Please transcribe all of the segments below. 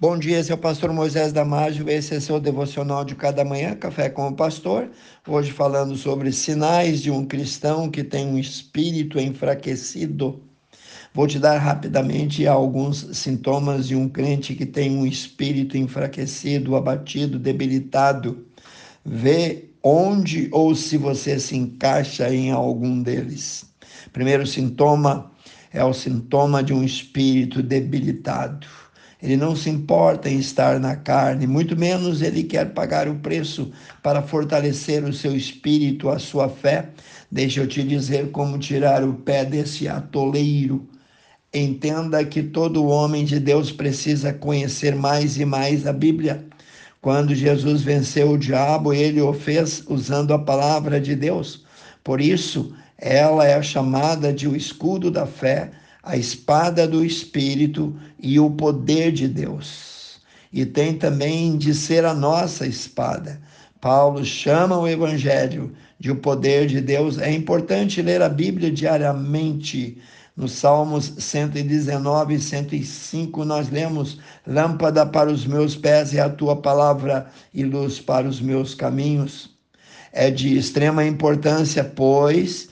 Bom dia, esse é o pastor Moisés Damásio, esse é seu devocional de cada manhã, Café com o Pastor. Hoje falando sobre sinais de um cristão que tem um espírito enfraquecido. Vou te dar rapidamente alguns sintomas de um crente que tem um espírito enfraquecido, abatido, debilitado. Vê onde ou se você se encaixa em algum deles. Primeiro sintoma é o sintoma de um espírito debilitado. Ele não se importa em estar na carne, muito menos ele quer pagar o preço para fortalecer o seu espírito, a sua fé. Deixa eu te dizer como tirar o pé desse atoleiro. Entenda que todo homem de Deus precisa conhecer mais e mais a Bíblia. Quando Jesus venceu o diabo, ele o fez usando a palavra de Deus. Por isso, ela é chamada de o escudo da fé a espada do Espírito e o poder de Deus. E tem também de ser a nossa espada. Paulo chama o Evangelho de o poder de Deus. É importante ler a Bíblia diariamente. Nos Salmos 119 e 105, nós lemos: Lâmpada para os meus pés é a tua palavra e luz para os meus caminhos. É de extrema importância, pois,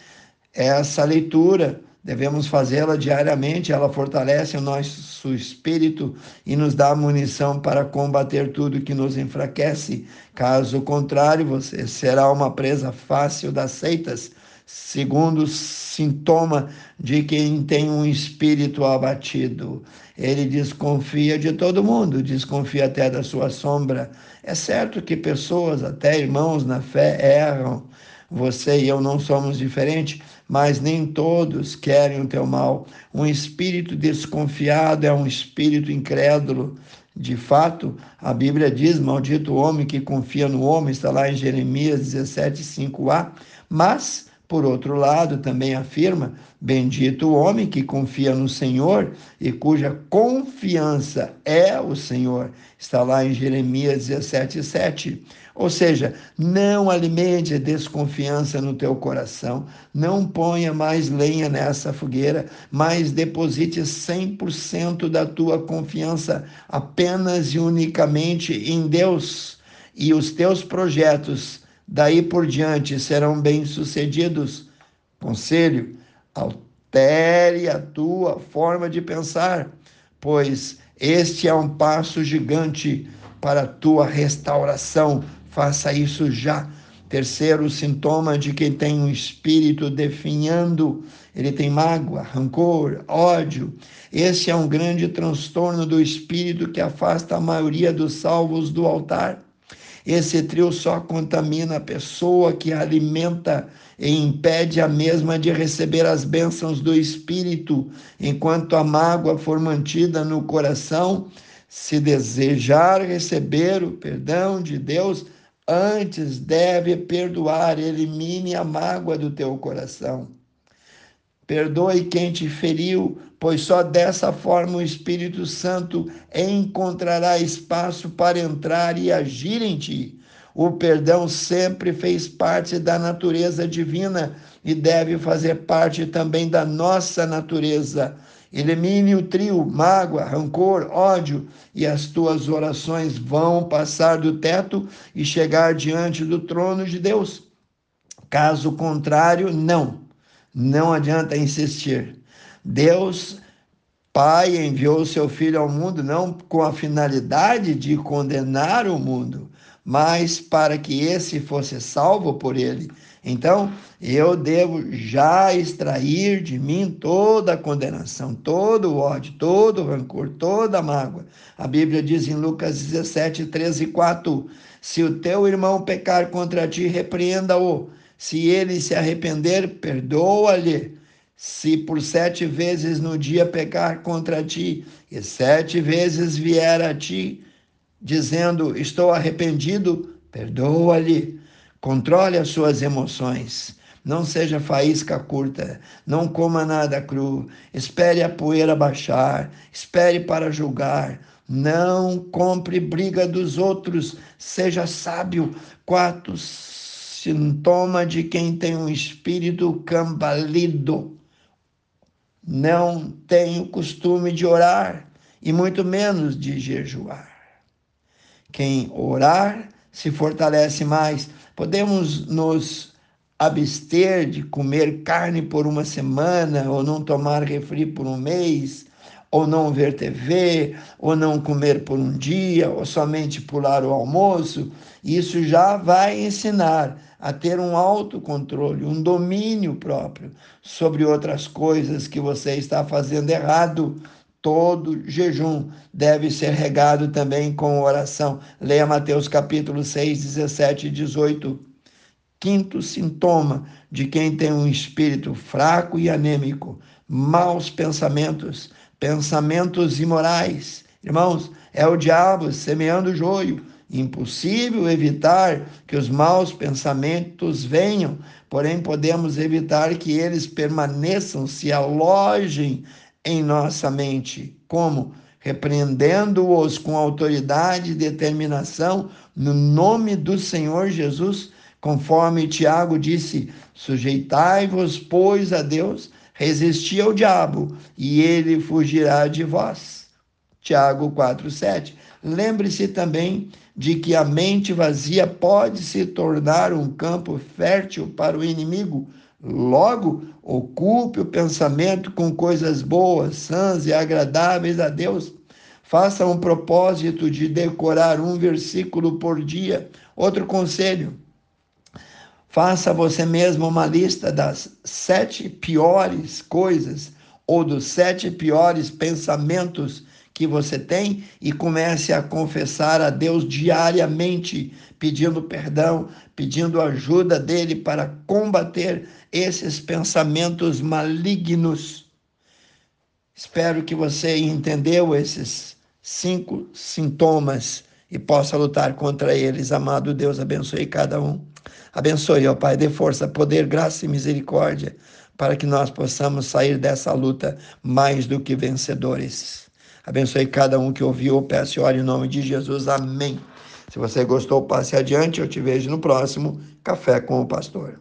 essa leitura Devemos fazê-la diariamente, ela fortalece o nosso espírito e nos dá munição para combater tudo que nos enfraquece. Caso contrário, você será uma presa fácil das seitas, segundo sintoma de quem tem um espírito abatido. Ele desconfia de todo mundo, desconfia até da sua sombra. É certo que pessoas, até irmãos na fé, erram você e eu não somos diferentes, mas nem todos querem o teu mal. Um espírito desconfiado é um espírito incrédulo. De fato, a Bíblia diz: Maldito o homem que confia no homem, está lá em Jeremias 17, 5a. Mas, por outro lado, também afirma: Bendito o homem que confia no Senhor e cuja confiança é o Senhor. Está lá em Jeremias 17, 7. Ou seja, não alimente desconfiança no teu coração, não ponha mais lenha nessa fogueira, mas deposite 100% da tua confiança apenas e unicamente em Deus, e os teus projetos daí por diante serão bem-sucedidos. Conselho: altere a tua forma de pensar, pois este é um passo gigante para a tua restauração Faça isso já. Terceiro sintoma de quem tem um espírito definhando, ele tem mágoa, rancor, ódio. Esse é um grande transtorno do espírito que afasta a maioria dos salvos do altar. Esse trio só contamina a pessoa que alimenta e impede a mesma de receber as bênçãos do Espírito, enquanto a mágoa for mantida no coração. Se desejar receber o perdão de Deus, Antes deve perdoar, elimine a mágoa do teu coração. Perdoe quem te feriu, pois só dessa forma o Espírito Santo encontrará espaço para entrar e agir em ti. O perdão sempre fez parte da natureza divina e deve fazer parte também da nossa natureza. Elimine o trio, mágoa, rancor, ódio, e as tuas orações vão passar do teto e chegar diante do trono de Deus. Caso contrário, não. Não adianta insistir. Deus, Pai, enviou seu Filho ao mundo não com a finalidade de condenar o mundo, mas para que esse fosse salvo por ele. Então, eu devo já extrair de mim toda a condenação, todo o ódio, todo o rancor, toda a mágoa. A Bíblia diz em Lucas 17, 13 e 4: Se o teu irmão pecar contra ti, repreenda-o. Se ele se arrepender, perdoa-lhe. Se por sete vezes no dia pecar contra ti, e sete vezes vier a ti, dizendo: Estou arrependido, perdoa-lhe. Controle as suas emoções. Não seja faísca curta, não coma nada cru, espere a poeira baixar, espere para julgar, não compre briga dos outros, seja sábio. Quarto sintoma de quem tem um espírito cambalido. Não tem o costume de orar e muito menos de jejuar. Quem orar se fortalece mais. Podemos nos abster de comer carne por uma semana, ou não tomar refri por um mês, ou não ver TV, ou não comer por um dia, ou somente pular o almoço, isso já vai ensinar a ter um autocontrole, um domínio próprio sobre outras coisas que você está fazendo errado. Todo jejum deve ser regado também com oração. Leia Mateus capítulo 6, 17 e 18. Quinto sintoma de quem tem um espírito fraco e anêmico: maus pensamentos, pensamentos imorais. Irmãos, é o diabo semeando joio. Impossível evitar que os maus pensamentos venham, porém podemos evitar que eles permaneçam, se alojem em nossa mente. Como? Repreendendo-os com autoridade e determinação no nome do Senhor Jesus Conforme Tiago disse: sujeitai-vos, pois, a Deus, resisti ao diabo, e ele fugirá de vós. Tiago 4:7. Lembre-se também de que a mente vazia pode se tornar um campo fértil para o inimigo. Logo, ocupe o pensamento com coisas boas, sãs e agradáveis a Deus. Faça um propósito de decorar um versículo por dia. Outro conselho: Faça você mesmo uma lista das sete piores coisas ou dos sete piores pensamentos que você tem e comece a confessar a Deus diariamente, pedindo perdão, pedindo ajuda dele para combater esses pensamentos malignos. Espero que você entendeu esses cinco sintomas e possa lutar contra eles. Amado Deus, abençoe cada um. Abençoe, ó Pai, dê força, poder, graça e misericórdia para que nós possamos sair dessa luta mais do que vencedores. Abençoe cada um que ouviu, peço e ore em nome de Jesus. Amém. Se você gostou, passe adiante. Eu te vejo no próximo Café com o Pastor.